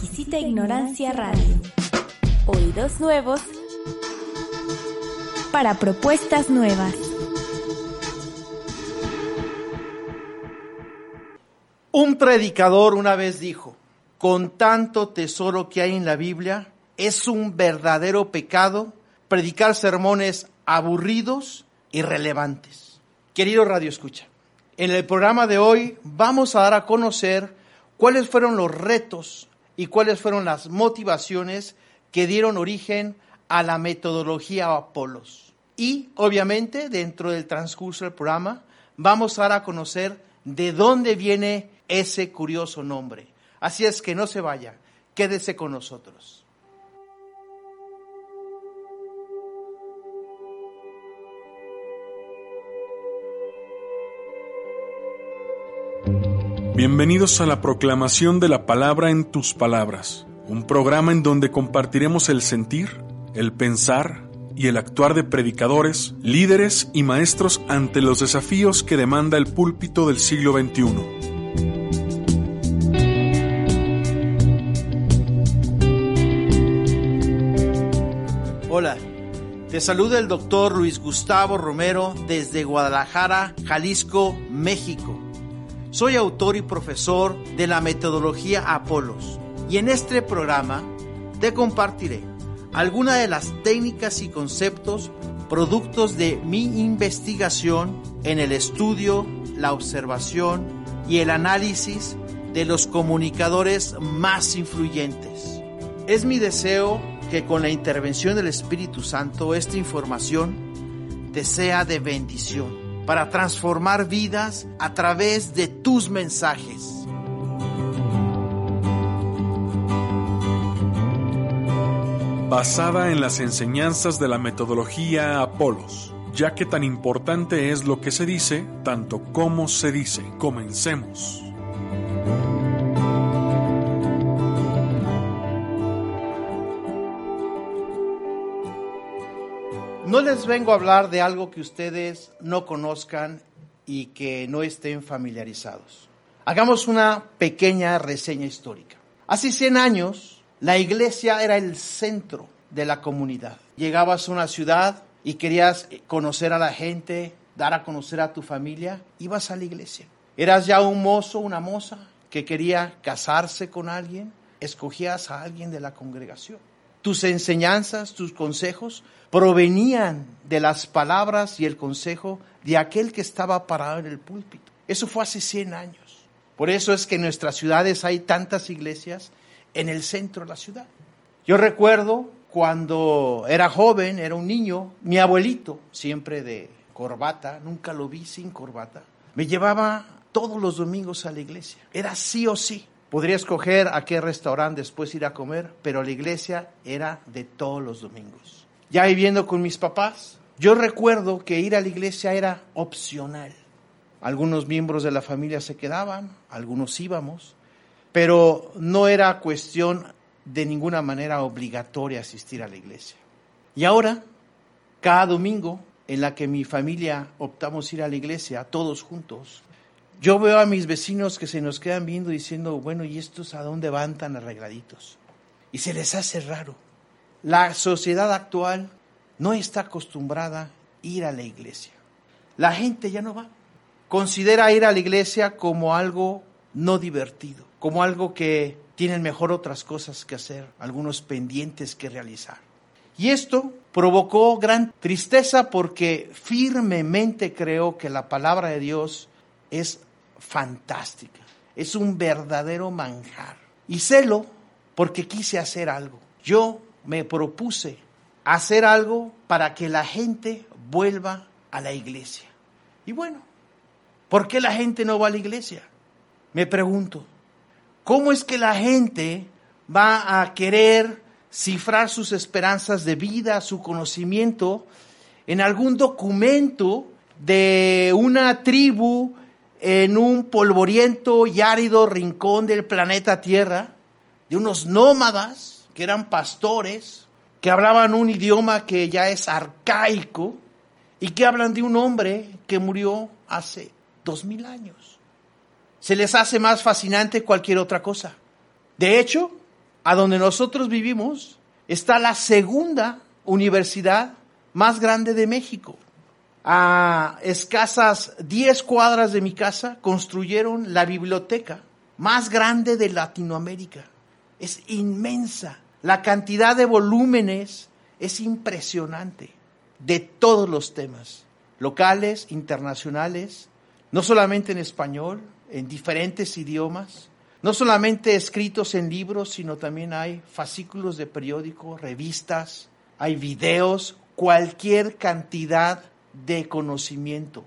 Exquisita Ignorancia Radio. Oídos nuevos para propuestas nuevas. Un predicador una vez dijo, con tanto tesoro que hay en la Biblia, es un verdadero pecado predicar sermones aburridos y relevantes. Querido Radio Escucha, en el programa de hoy vamos a dar a conocer cuáles fueron los retos y cuáles fueron las motivaciones que dieron origen a la metodología Apolos. Y obviamente dentro del transcurso del programa vamos a dar a conocer de dónde viene ese curioso nombre. Así es que no se vaya, quédese con nosotros. Bienvenidos a la proclamación de la palabra en tus palabras, un programa en donde compartiremos el sentir, el pensar y el actuar de predicadores, líderes y maestros ante los desafíos que demanda el púlpito del siglo XXI. Hola, te saluda el doctor Luis Gustavo Romero desde Guadalajara, Jalisco, México. Soy autor y profesor de la metodología Apolos y en este programa te compartiré algunas de las técnicas y conceptos productos de mi investigación en el estudio, la observación y el análisis de los comunicadores más influyentes. Es mi deseo que con la intervención del Espíritu Santo esta información te sea de bendición para transformar vidas a través de tus mensajes. Basada en las enseñanzas de la metodología Apolos, ya que tan importante es lo que se dice, tanto como se dice. Comencemos. No les vengo a hablar de algo que ustedes no conozcan y que no estén familiarizados. Hagamos una pequeña reseña histórica. Hace 100 años, la iglesia era el centro de la comunidad. Llegabas a una ciudad y querías conocer a la gente, dar a conocer a tu familia, ibas a la iglesia. Eras ya un mozo, una moza que quería casarse con alguien, escogías a alguien de la congregación. Tus enseñanzas, tus consejos provenían de las palabras y el consejo de aquel que estaba parado en el púlpito. Eso fue hace 100 años. Por eso es que en nuestras ciudades hay tantas iglesias en el centro de la ciudad. Yo recuerdo cuando era joven, era un niño, mi abuelito, siempre de corbata, nunca lo vi sin corbata, me llevaba todos los domingos a la iglesia. Era sí o sí. Podría escoger a qué restaurante después ir a comer, pero la iglesia era de todos los domingos. Ya viviendo con mis papás, yo recuerdo que ir a la iglesia era opcional. Algunos miembros de la familia se quedaban, algunos íbamos, pero no era cuestión de ninguna manera obligatoria asistir a la iglesia. Y ahora, cada domingo en la que mi familia optamos ir a la iglesia, todos juntos, yo veo a mis vecinos que se nos quedan viendo diciendo, bueno, ¿y estos a dónde van tan arregladitos? Y se les hace raro. La sociedad actual no está acostumbrada a ir a la iglesia. La gente ya no va. Considera ir a la iglesia como algo no divertido, como algo que tienen mejor otras cosas que hacer, algunos pendientes que realizar. Y esto provocó gran tristeza porque firmemente creo que la palabra de Dios es fantástica, es un verdadero manjar. Y celo porque quise hacer algo. Yo me propuse hacer algo para que la gente vuelva a la iglesia. Y bueno, ¿por qué la gente no va a la iglesia? Me pregunto, ¿cómo es que la gente va a querer cifrar sus esperanzas de vida, su conocimiento, en algún documento de una tribu en un polvoriento y árido rincón del planeta Tierra, de unos nómadas que eran pastores, que hablaban un idioma que ya es arcaico y que hablan de un hombre que murió hace dos mil años. Se les hace más fascinante cualquier otra cosa. De hecho, a donde nosotros vivimos, está la segunda universidad más grande de México. A escasas 10 cuadras de mi casa construyeron la biblioteca más grande de Latinoamérica. Es inmensa. La cantidad de volúmenes es impresionante de todos los temas, locales, internacionales, no solamente en español, en diferentes idiomas, no solamente escritos en libros, sino también hay fascículos de periódico, revistas, hay videos, cualquier cantidad de conocimiento.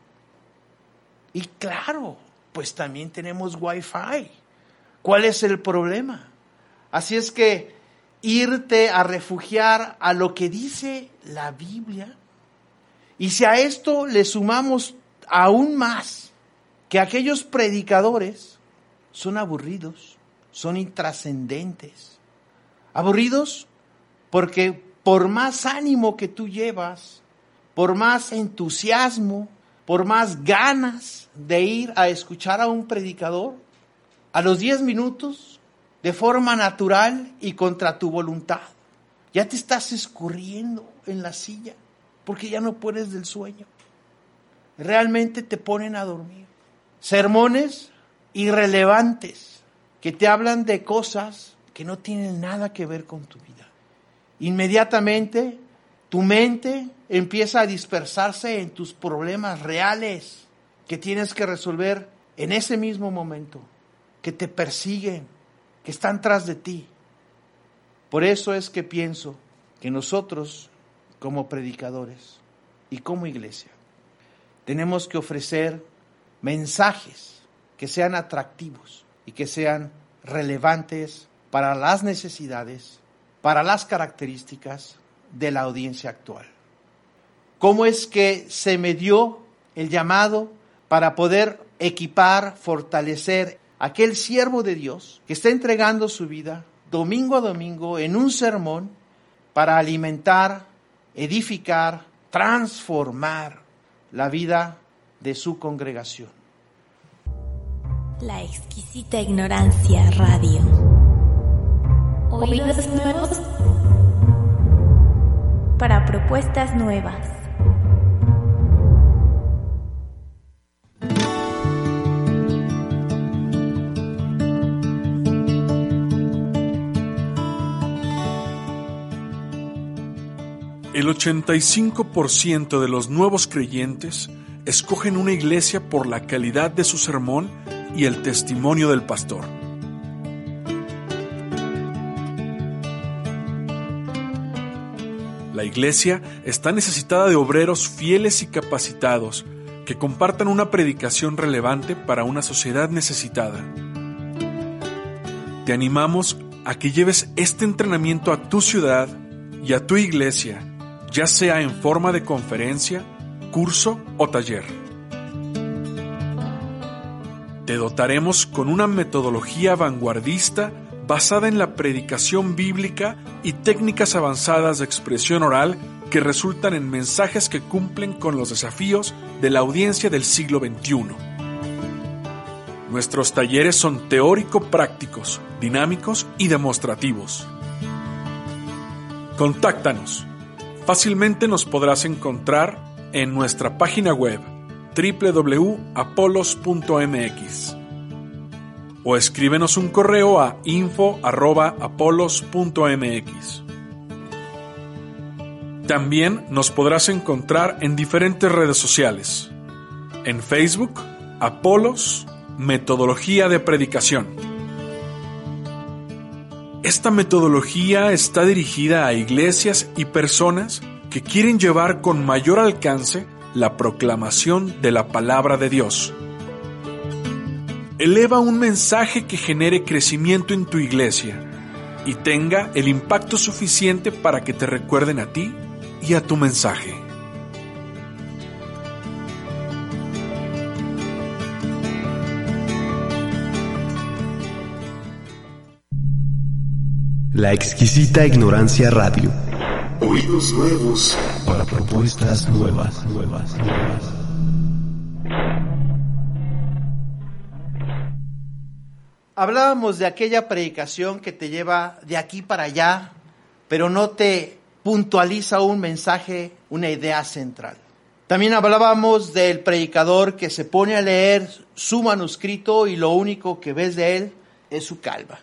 Y claro, pues también tenemos Wi-Fi. ¿Cuál es el problema? Así es que irte a refugiar a lo que dice la Biblia. Y si a esto le sumamos aún más que aquellos predicadores son aburridos, son intrascendentes. Aburridos porque por más ánimo que tú llevas, por más entusiasmo, por más ganas de ir a escuchar a un predicador, a los 10 minutos, de forma natural y contra tu voluntad, ya te estás escurriendo en la silla porque ya no puedes del sueño. Realmente te ponen a dormir. Sermones irrelevantes que te hablan de cosas que no tienen nada que ver con tu vida. Inmediatamente tu mente empieza a dispersarse en tus problemas reales que tienes que resolver en ese mismo momento, que te persiguen, que están tras de ti. Por eso es que pienso que nosotros, como predicadores y como iglesia, tenemos que ofrecer mensajes que sean atractivos y que sean relevantes para las necesidades, para las características de la audiencia actual. ¿Cómo es que se me dio el llamado para poder equipar, fortalecer aquel siervo de Dios que está entregando su vida domingo a domingo en un sermón para alimentar, edificar, transformar la vida de su congregación. La exquisita ignorancia radio. Oídos nuevos para propuestas nuevas. El 85% de los nuevos creyentes escogen una iglesia por la calidad de su sermón y el testimonio del pastor. La iglesia está necesitada de obreros fieles y capacitados que compartan una predicación relevante para una sociedad necesitada. Te animamos a que lleves este entrenamiento a tu ciudad y a tu iglesia ya sea en forma de conferencia, curso o taller. Te dotaremos con una metodología vanguardista basada en la predicación bíblica y técnicas avanzadas de expresión oral que resultan en mensajes que cumplen con los desafíos de la audiencia del siglo XXI. Nuestros talleres son teórico-prácticos, dinámicos y demostrativos. Contáctanos Fácilmente nos podrás encontrar en nuestra página web www.apolos.mx o escríbenos un correo a info.apolos.mx. También nos podrás encontrar en diferentes redes sociales. En Facebook, Apolos, Metodología de Predicación. Esta metodología está dirigida a iglesias y personas que quieren llevar con mayor alcance la proclamación de la palabra de Dios. Eleva un mensaje que genere crecimiento en tu iglesia y tenga el impacto suficiente para que te recuerden a ti y a tu mensaje. La exquisita ignorancia radio. Oídos nuevos para propuestas nuevas, nuevas, nuevas.. hablábamos de aquella predicación que te lleva de aquí para allá, pero no te puntualiza un mensaje, una idea central. También hablábamos del predicador que se pone a leer su manuscrito y lo único que ves de él es su calva.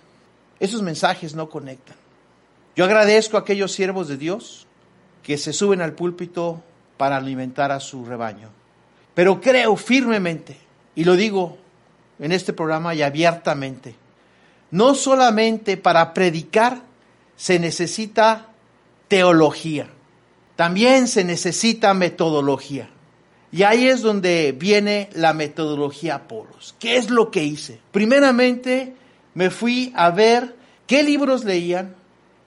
Esos mensajes no conectan. Yo agradezco a aquellos siervos de Dios que se suben al púlpito para alimentar a su rebaño. Pero creo firmemente, y lo digo en este programa y abiertamente, no solamente para predicar se necesita teología, también se necesita metodología. Y ahí es donde viene la metodología Apolos. ¿Qué es lo que hice? Primeramente me fui a ver qué libros leían,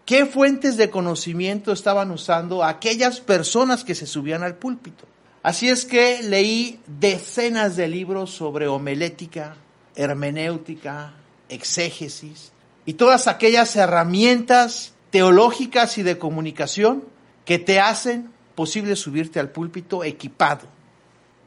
qué fuentes de conocimiento estaban usando aquellas personas que se subían al púlpito. Así es que leí decenas de libros sobre homilética, hermenéutica, exégesis y todas aquellas herramientas teológicas y de comunicación que te hacen posible subirte al púlpito equipado.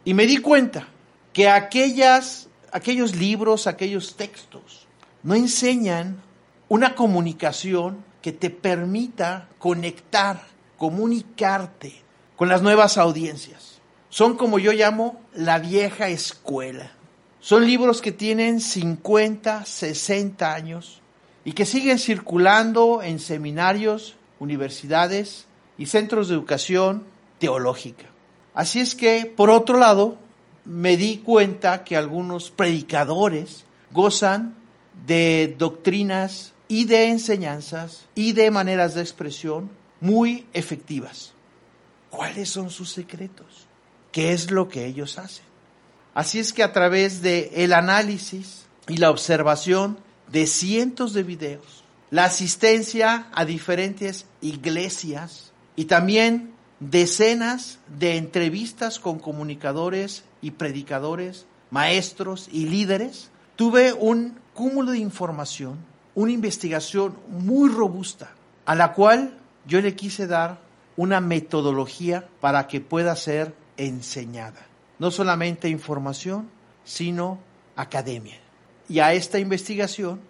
Y me di cuenta que aquellas, aquellos libros, aquellos textos, no enseñan una comunicación que te permita conectar, comunicarte con las nuevas audiencias. Son como yo llamo la vieja escuela. Son libros que tienen 50, 60 años y que siguen circulando en seminarios, universidades y centros de educación teológica. Así es que, por otro lado, me di cuenta que algunos predicadores gozan de doctrinas y de enseñanzas y de maneras de expresión muy efectivas. ¿Cuáles son sus secretos? ¿Qué es lo que ellos hacen? Así es que a través de el análisis y la observación de cientos de videos, la asistencia a diferentes iglesias y también decenas de entrevistas con comunicadores y predicadores, maestros y líderes, tuve un cúmulo de información, una investigación muy robusta, a la cual yo le quise dar una metodología para que pueda ser enseñada. No solamente información, sino academia. Y a esta investigación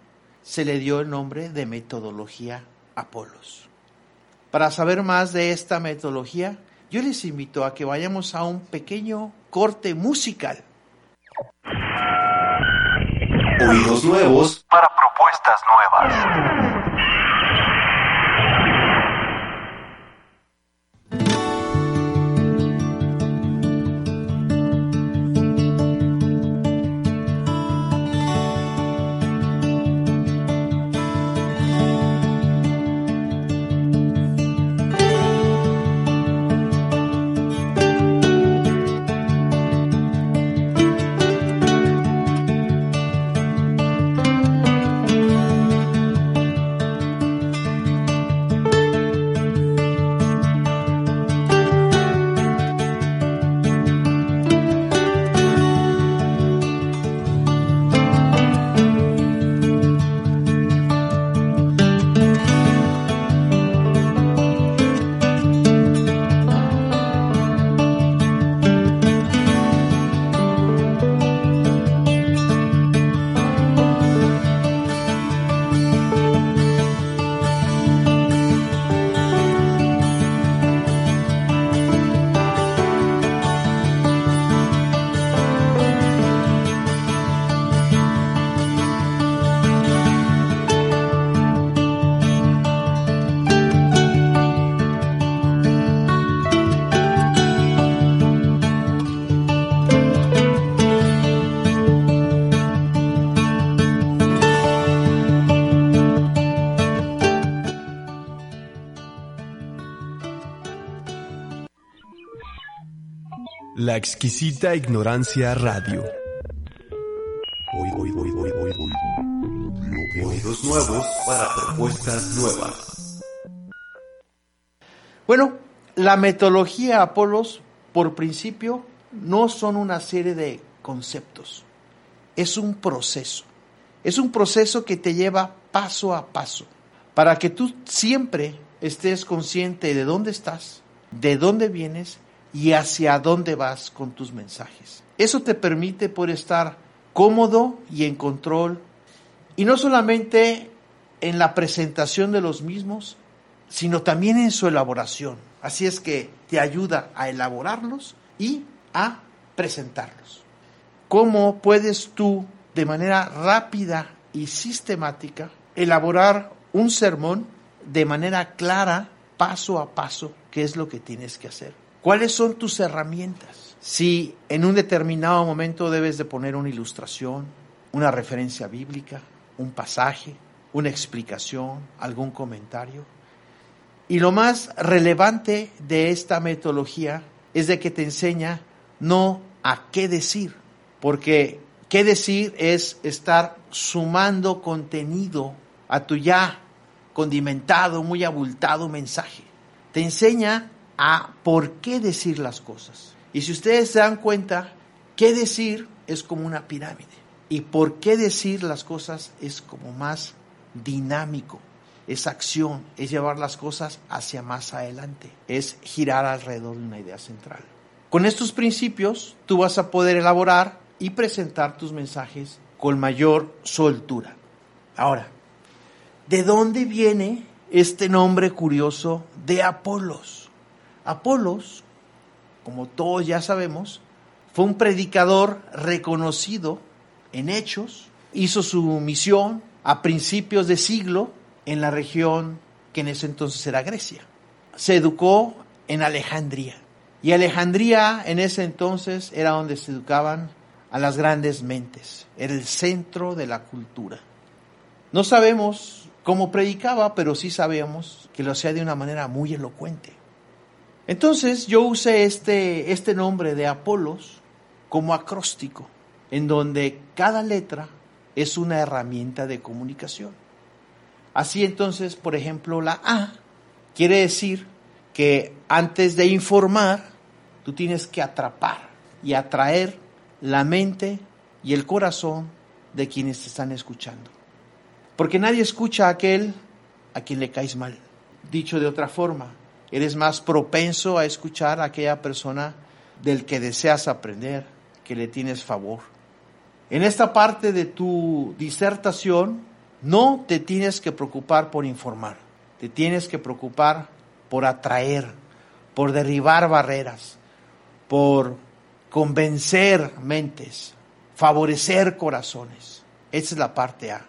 se le dio el nombre de metodología Apolos. Para saber más de esta metodología, yo les invito a que vayamos a un pequeño corte musical. Nuevos para propuestas nuevas. La exquisita ignorancia radio. Oídos nuevos para propuestas nuevas. Bueno, la metodología Apolos, por principio, no son una serie de conceptos, es un proceso. Es un proceso que te lleva paso a paso, para que tú siempre estés consciente de dónde estás, de dónde vienes y hacia dónde vas con tus mensajes. Eso te permite poder estar cómodo y en control Y no solamente en la presentación de los mismos, sino también en su elaboración. Así es que te ayuda a elaborarlos y a presentarlos. ¿Cómo puedes tú, de manera rápida y sistemática, elaborar un sermón de manera clara, paso a paso, qué es lo que tienes que hacer? ¿Cuáles son tus herramientas? Si en un determinado momento debes de poner una ilustración, una referencia bíblica, un pasaje, una explicación, algún comentario. Y lo más relevante de esta metodología es de que te enseña no a qué decir, porque qué decir es estar sumando contenido a tu ya condimentado, muy abultado mensaje. Te enseña a por qué decir las cosas. Y si ustedes se dan cuenta, qué decir es como una pirámide. Y por qué decir las cosas es como más dinámico. Es acción, es llevar las cosas hacia más adelante, es girar alrededor de una idea central. Con estos principios tú vas a poder elaborar y presentar tus mensajes con mayor soltura. Ahora, ¿de dónde viene este nombre curioso de Apolos? Apolos, como todos ya sabemos, fue un predicador reconocido en hechos, hizo su misión a principios de siglo en la región que en ese entonces era Grecia. Se educó en Alejandría. Y Alejandría en ese entonces era donde se educaban a las grandes mentes. Era el centro de la cultura. No sabemos cómo predicaba, pero sí sabemos que lo hacía de una manera muy elocuente. Entonces yo usé este, este nombre de Apolos como acróstico, en donde cada letra es una herramienta de comunicación. Así entonces, por ejemplo, la A quiere decir que antes de informar, tú tienes que atrapar y atraer la mente y el corazón de quienes te están escuchando. Porque nadie escucha a aquel a quien le caes mal. Dicho de otra forma, eres más propenso a escuchar a aquella persona del que deseas aprender, que le tienes favor. En esta parte de tu disertación no te tienes que preocupar por informar, te tienes que preocupar por atraer, por derribar barreras, por convencer mentes, favorecer corazones. Esa es la parte A.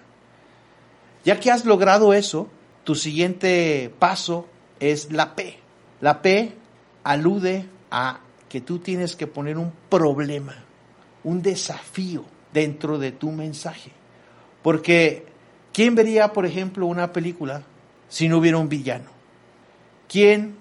Ya que has logrado eso, tu siguiente paso es la P. La P alude a que tú tienes que poner un problema, un desafío dentro de tu mensaje. Porque, ¿quién vería, por ejemplo, una película si no hubiera un villano? ¿Quién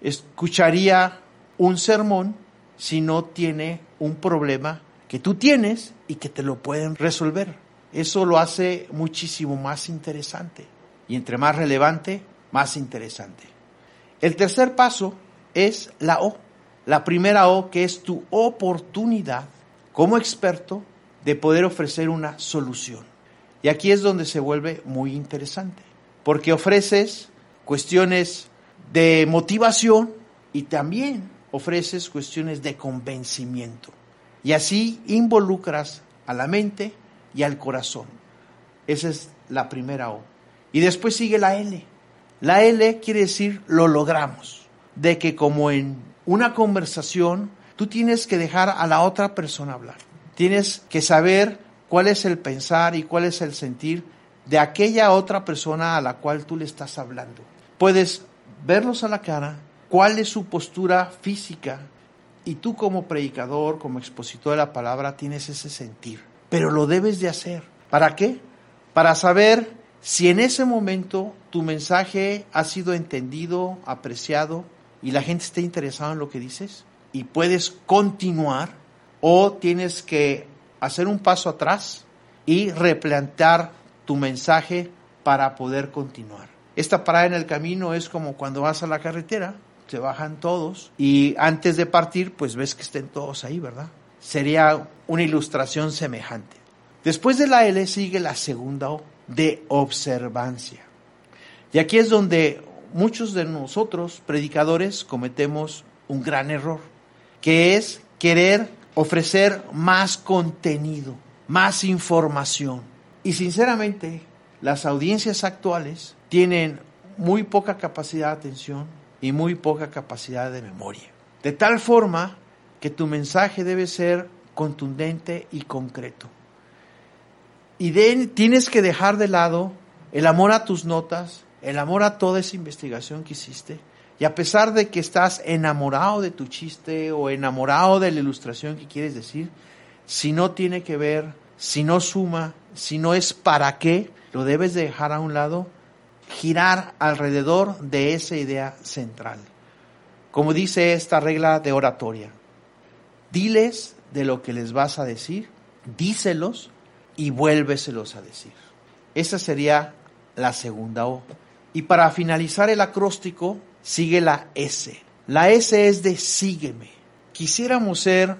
escucharía un sermón si no tiene un problema que tú tienes y que te lo pueden resolver? Eso lo hace muchísimo más interesante. Y entre más relevante, más interesante. El tercer paso es la O. La primera O que es tu oportunidad como experto de poder ofrecer una solución. Y aquí es donde se vuelve muy interesante, porque ofreces cuestiones de motivación y también ofreces cuestiones de convencimiento. Y así involucras a la mente y al corazón. Esa es la primera O. Y después sigue la L. La L quiere decir lo logramos, de que como en una conversación, tú tienes que dejar a la otra persona hablar. Tienes que saber cuál es el pensar y cuál es el sentir de aquella otra persona a la cual tú le estás hablando. Puedes verlos a la cara, cuál es su postura física y tú como predicador, como expositor de la palabra, tienes ese sentir. Pero lo debes de hacer. ¿Para qué? Para saber si en ese momento tu mensaje ha sido entendido, apreciado y la gente está interesada en lo que dices y puedes continuar o tienes que hacer un paso atrás y replantear tu mensaje para poder continuar. Esta parada en el camino es como cuando vas a la carretera, se bajan todos y antes de partir pues ves que estén todos ahí, ¿verdad? Sería una ilustración semejante. Después de la L sigue la segunda O, de observancia. Y aquí es donde muchos de nosotros, predicadores, cometemos un gran error, que es querer ofrecer más contenido, más información. Y sinceramente, las audiencias actuales tienen muy poca capacidad de atención y muy poca capacidad de memoria. De tal forma que tu mensaje debe ser contundente y concreto. Y tienes que dejar de lado el amor a tus notas, el amor a toda esa investigación que hiciste. Y a pesar de que estás enamorado de tu chiste o enamorado de la ilustración que quieres decir, si no tiene que ver, si no suma, si no es para qué, lo debes dejar a un lado, girar alrededor de esa idea central. Como dice esta regla de oratoria, diles de lo que les vas a decir, díselos y vuélveselos a decir. Esa sería la segunda O. Y para finalizar el acróstico, sigue la S. La S es de sígueme. Quisiéramos ser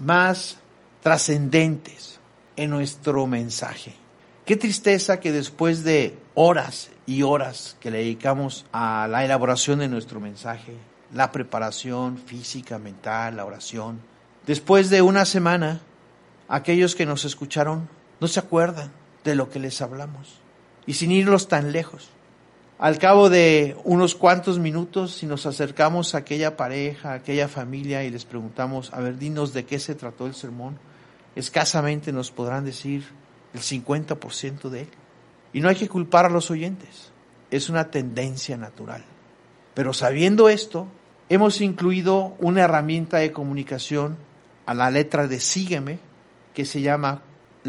más trascendentes en nuestro mensaje. Qué tristeza que después de horas y horas que le dedicamos a la elaboración de nuestro mensaje, la preparación física, mental, la oración, después de una semana, aquellos que nos escucharon no se acuerdan de lo que les hablamos. Y sin irlos tan lejos. Al cabo de unos cuantos minutos, si nos acercamos a aquella pareja, a aquella familia y les preguntamos, a ver, dinos de qué se trató el sermón, escasamente nos podrán decir el 50% de él. Y no hay que culpar a los oyentes, es una tendencia natural. Pero sabiendo esto, hemos incluido una herramienta de comunicación a la letra de sígueme que se llama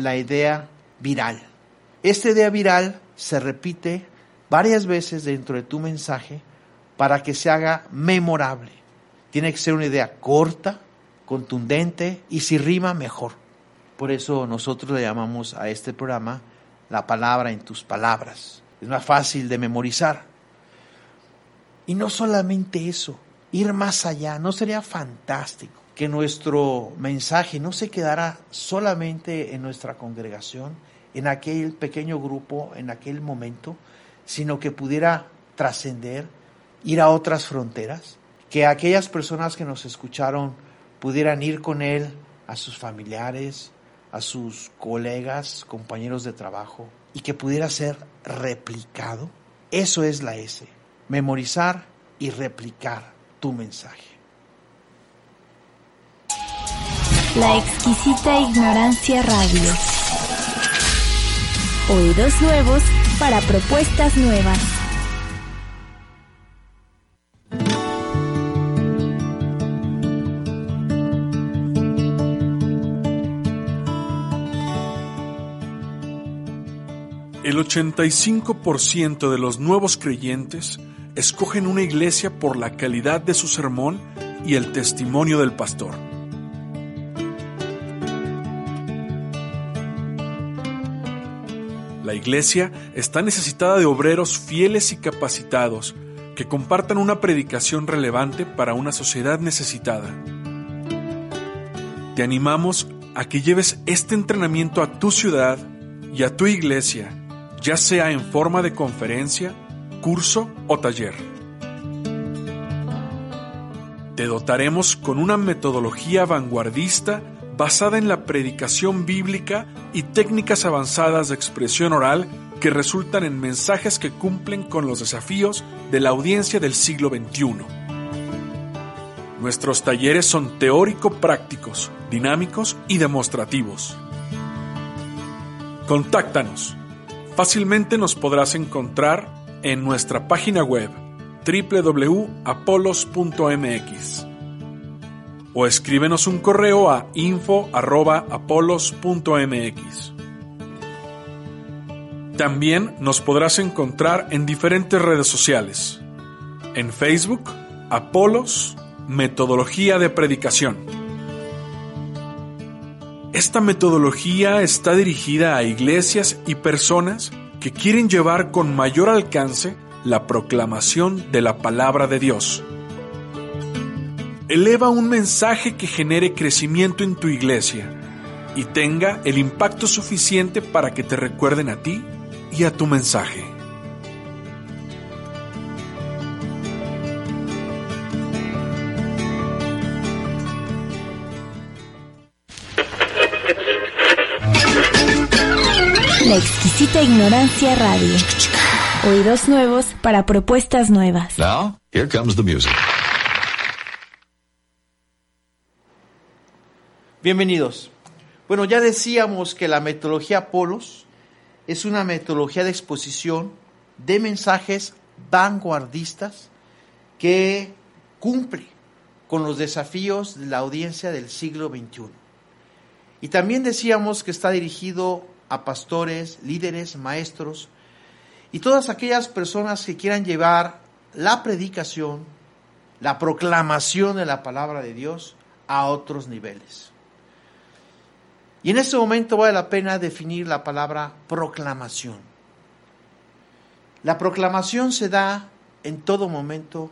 la idea viral. Esta idea viral se repite varias veces dentro de tu mensaje para que se haga memorable. Tiene que ser una idea corta, contundente y si rima mejor. Por eso nosotros le llamamos a este programa la palabra en tus palabras. Es más fácil de memorizar. Y no solamente eso, ir más allá, ¿no sería fantástico? Que nuestro mensaje no se quedara solamente en nuestra congregación, en aquel pequeño grupo, en aquel momento, sino que pudiera trascender, ir a otras fronteras, que aquellas personas que nos escucharon pudieran ir con él a sus familiares, a sus colegas, compañeros de trabajo, y que pudiera ser replicado. Eso es la S, memorizar y replicar tu mensaje. La exquisita ignorancia radio. Oídos nuevos para propuestas nuevas. El 85% de los nuevos creyentes escogen una iglesia por la calidad de su sermón y el testimonio del pastor. La iglesia está necesitada de obreros fieles y capacitados que compartan una predicación relevante para una sociedad necesitada. Te animamos a que lleves este entrenamiento a tu ciudad y a tu iglesia, ya sea en forma de conferencia, curso o taller. Te dotaremos con una metodología vanguardista basada en la predicación bíblica y técnicas avanzadas de expresión oral que resultan en mensajes que cumplen con los desafíos de la audiencia del siglo XXI. Nuestros talleres son teórico-prácticos, dinámicos y demostrativos. Contáctanos. Fácilmente nos podrás encontrar en nuestra página web www.apolos.mx o escríbenos un correo a info@apolos.mx. También nos podrás encontrar en diferentes redes sociales. En Facebook, Apolos, Metodología de Predicación. Esta metodología está dirigida a iglesias y personas que quieren llevar con mayor alcance la proclamación de la palabra de Dios eleva un mensaje que genere crecimiento en tu iglesia y tenga el impacto suficiente para que te recuerden a ti y a tu mensaje. La exquisita ignorancia radio. Oídos nuevos para propuestas nuevas. Now, here comes the music. Bienvenidos. Bueno, ya decíamos que la metodología Polos es una metodología de exposición de mensajes vanguardistas que cumple con los desafíos de la audiencia del siglo XXI. Y también decíamos que está dirigido a pastores, líderes, maestros y todas aquellas personas que quieran llevar la predicación, la proclamación de la palabra de Dios a otros niveles. Y en este momento vale la pena definir la palabra proclamación. La proclamación se da en todo momento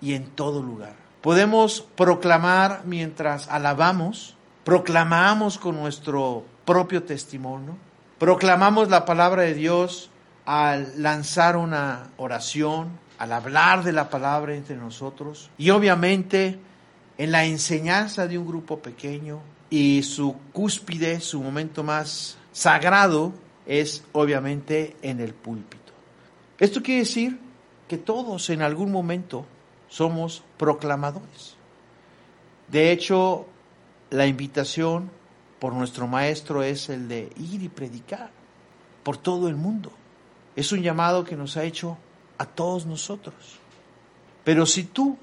y en todo lugar. Podemos proclamar mientras alabamos, proclamamos con nuestro propio testimonio, proclamamos la palabra de Dios al lanzar una oración, al hablar de la palabra entre nosotros y obviamente en la enseñanza de un grupo pequeño, y su cúspide, su momento más sagrado es obviamente en el púlpito. Esto quiere decir que todos en algún momento somos proclamadores. De hecho, la invitación por nuestro maestro es el de ir y predicar por todo el mundo. Es un llamado que nos ha hecho a todos nosotros. Pero si tú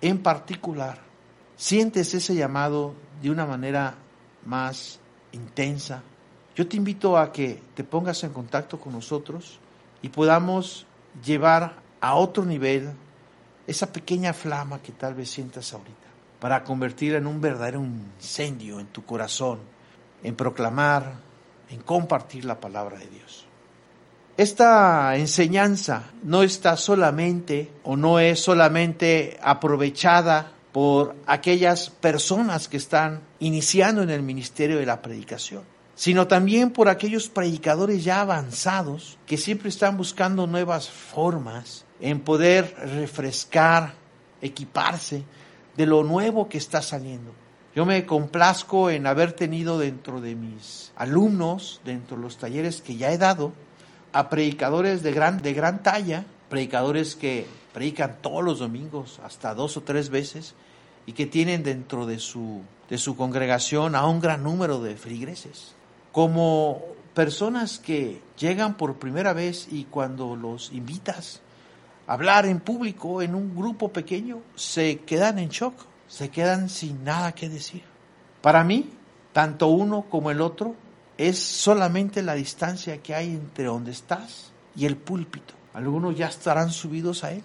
en particular sientes ese llamado de una manera más intensa, yo te invito a que te pongas en contacto con nosotros y podamos llevar a otro nivel esa pequeña flama que tal vez sientas ahorita, para convertirla en un verdadero incendio en tu corazón, en proclamar, en compartir la palabra de Dios. Esta enseñanza no está solamente o no es solamente aprovechada por aquellas personas que están iniciando en el ministerio de la predicación, sino también por aquellos predicadores ya avanzados que siempre están buscando nuevas formas en poder refrescar, equiparse de lo nuevo que está saliendo. Yo me complazco en haber tenido dentro de mis alumnos, dentro de los talleres que ya he dado, a predicadores de gran, de gran talla, predicadores que predican todos los domingos, hasta dos o tres veces, y que tienen dentro de su, de su congregación a un gran número de feligreses. Como personas que llegan por primera vez y cuando los invitas a hablar en público, en un grupo pequeño, se quedan en shock, se quedan sin nada que decir. Para mí, tanto uno como el otro es solamente la distancia que hay entre donde estás y el púlpito. Algunos ya estarán subidos a él,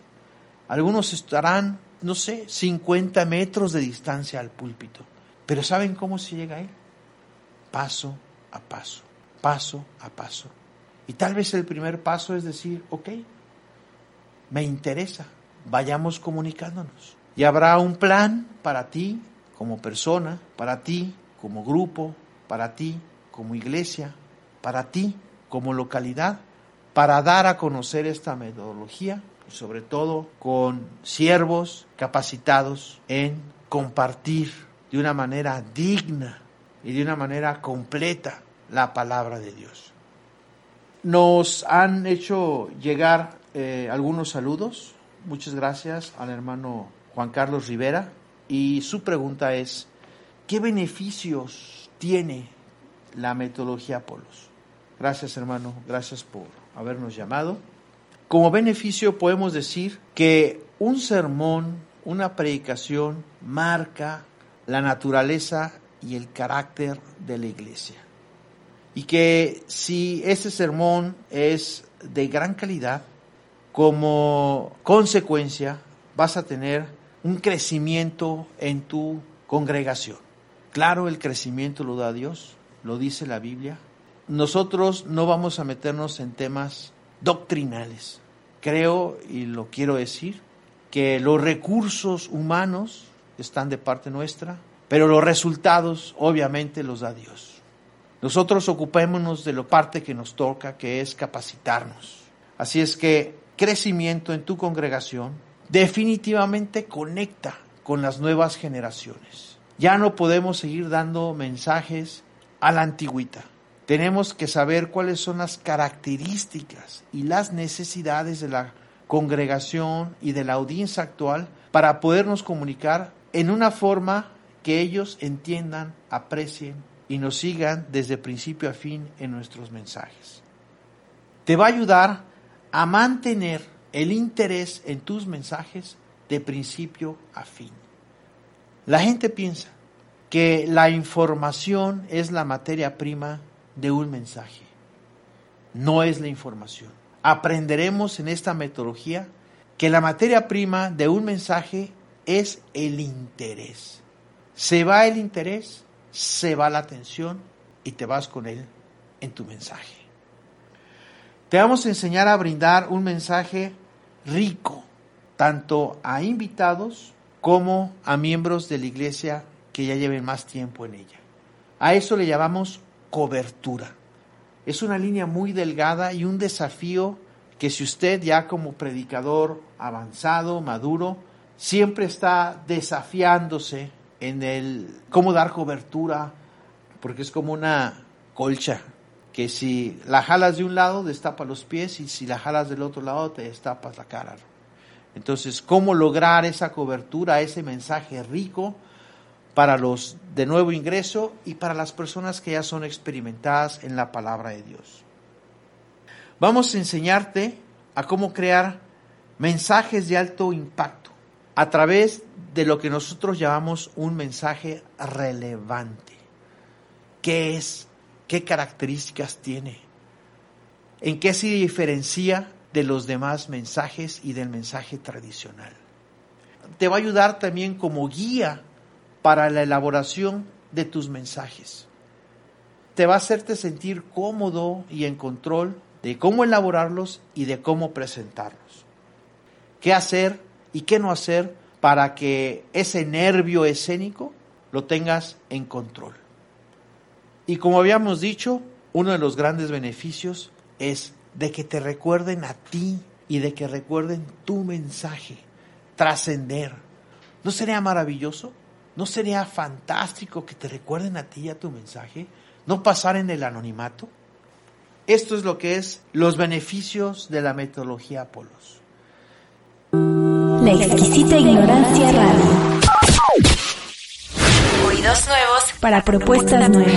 algunos estarán, no sé, 50 metros de distancia al púlpito. Pero ¿saben cómo se llega a él? Paso a paso, paso a paso. Y tal vez el primer paso es decir, ok, me interesa, vayamos comunicándonos. Y habrá un plan para ti como persona, para ti como grupo, para ti como iglesia, para ti como localidad, para dar a conocer esta metodología sobre todo con siervos capacitados en compartir de una manera digna y de una manera completa la palabra de Dios. Nos han hecho llegar eh, algunos saludos. Muchas gracias al hermano Juan Carlos Rivera. Y su pregunta es, ¿qué beneficios tiene la metodología Polos? Gracias hermano, gracias por habernos llamado. Como beneficio podemos decir que un sermón, una predicación, marca la naturaleza y el carácter de la iglesia. Y que si ese sermón es de gran calidad, como consecuencia vas a tener un crecimiento en tu congregación. Claro, el crecimiento lo da Dios, lo dice la Biblia. Nosotros no vamos a meternos en temas doctrinales. Creo, y lo quiero decir, que los recursos humanos están de parte nuestra, pero los resultados obviamente los da Dios. Nosotros ocupémonos de la parte que nos toca, que es capacitarnos. Así es que crecimiento en tu congregación definitivamente conecta con las nuevas generaciones. Ya no podemos seguir dando mensajes a la antigüita. Tenemos que saber cuáles son las características y las necesidades de la congregación y de la audiencia actual para podernos comunicar en una forma que ellos entiendan, aprecien y nos sigan desde principio a fin en nuestros mensajes. Te va a ayudar a mantener el interés en tus mensajes de principio a fin. La gente piensa que la información es la materia prima de un mensaje. No es la información. Aprenderemos en esta metodología que la materia prima de un mensaje es el interés. Se va el interés, se va la atención y te vas con él en tu mensaje. Te vamos a enseñar a brindar un mensaje rico, tanto a invitados como a miembros de la iglesia que ya lleven más tiempo en ella. A eso le llamamos cobertura. Es una línea muy delgada y un desafío que si usted ya como predicador avanzado, maduro, siempre está desafiándose en el cómo dar cobertura, porque es como una colcha, que si la jalas de un lado destapa los pies y si la jalas del otro lado te destapas la cara. Entonces, ¿cómo lograr esa cobertura, ese mensaje rico para los de nuevo ingreso y para las personas que ya son experimentadas en la palabra de Dios? Vamos a enseñarte a cómo crear mensajes de alto impacto a través de lo que nosotros llamamos un mensaje relevante. ¿Qué es? ¿Qué características tiene? ¿En qué se diferencia de los demás mensajes y del mensaje tradicional? Te va a ayudar también como guía para la elaboración de tus mensajes. Te va a hacerte sentir cómodo y en control de cómo elaborarlos y de cómo presentarlos. ¿Qué hacer y qué no hacer para que ese nervio escénico lo tengas en control. Y como habíamos dicho, uno de los grandes beneficios es de que te recuerden a ti y de que recuerden tu mensaje, trascender. ¿No sería maravilloso? ¿No sería fantástico que te recuerden a ti y a tu mensaje? ¿No pasar en el anonimato? Esto es lo que es los beneficios de la metodología Apolos. La exquisita ignorancia radio. Oídos nuevos para propuestas nuevas.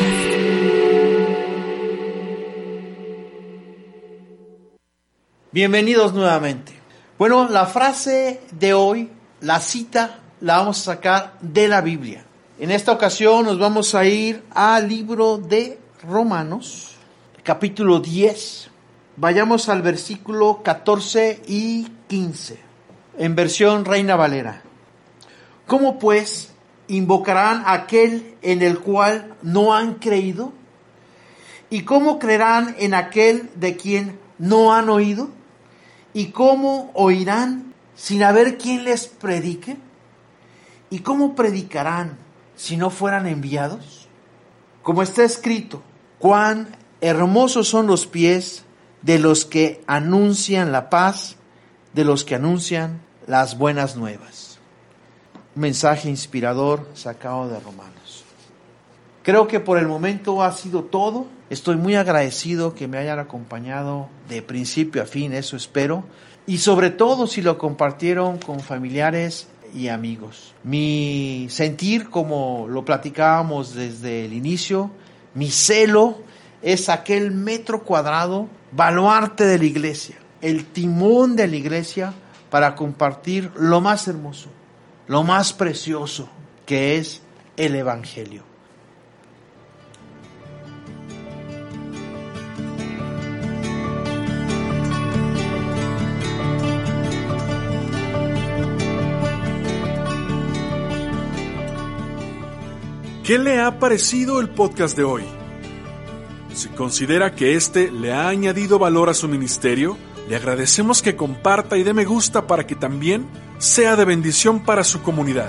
Bienvenidos nuevamente. Bueno, la frase de hoy, la cita, la vamos a sacar de la Biblia. En esta ocasión nos vamos a ir al libro de Romanos, capítulo 10. Vayamos al versículo 14 y 15 en versión Reina Valera. ¿Cómo pues invocarán a aquel en el cual no han creído? ¿Y cómo creerán en aquel de quien no han oído? ¿Y cómo oirán sin haber quien les predique? ¿Y cómo predicarán si no fueran enviados? Como está escrito, cuán hermosos son los pies de los que anuncian la paz, de los que anuncian las buenas nuevas. Un mensaje inspirador sacado de Romanos. Creo que por el momento ha sido todo. Estoy muy agradecido que me hayan acompañado de principio a fin, eso espero. Y sobre todo si lo compartieron con familiares y amigos. Mi sentir, como lo platicábamos desde el inicio, mi celo es aquel metro cuadrado, baluarte de la iglesia, el timón de la iglesia para compartir lo más hermoso, lo más precioso que es el Evangelio. ¿Qué le ha parecido el podcast de hoy? Si considera que este le ha añadido valor a su ministerio, le agradecemos que comparta y dé me gusta para que también sea de bendición para su comunidad.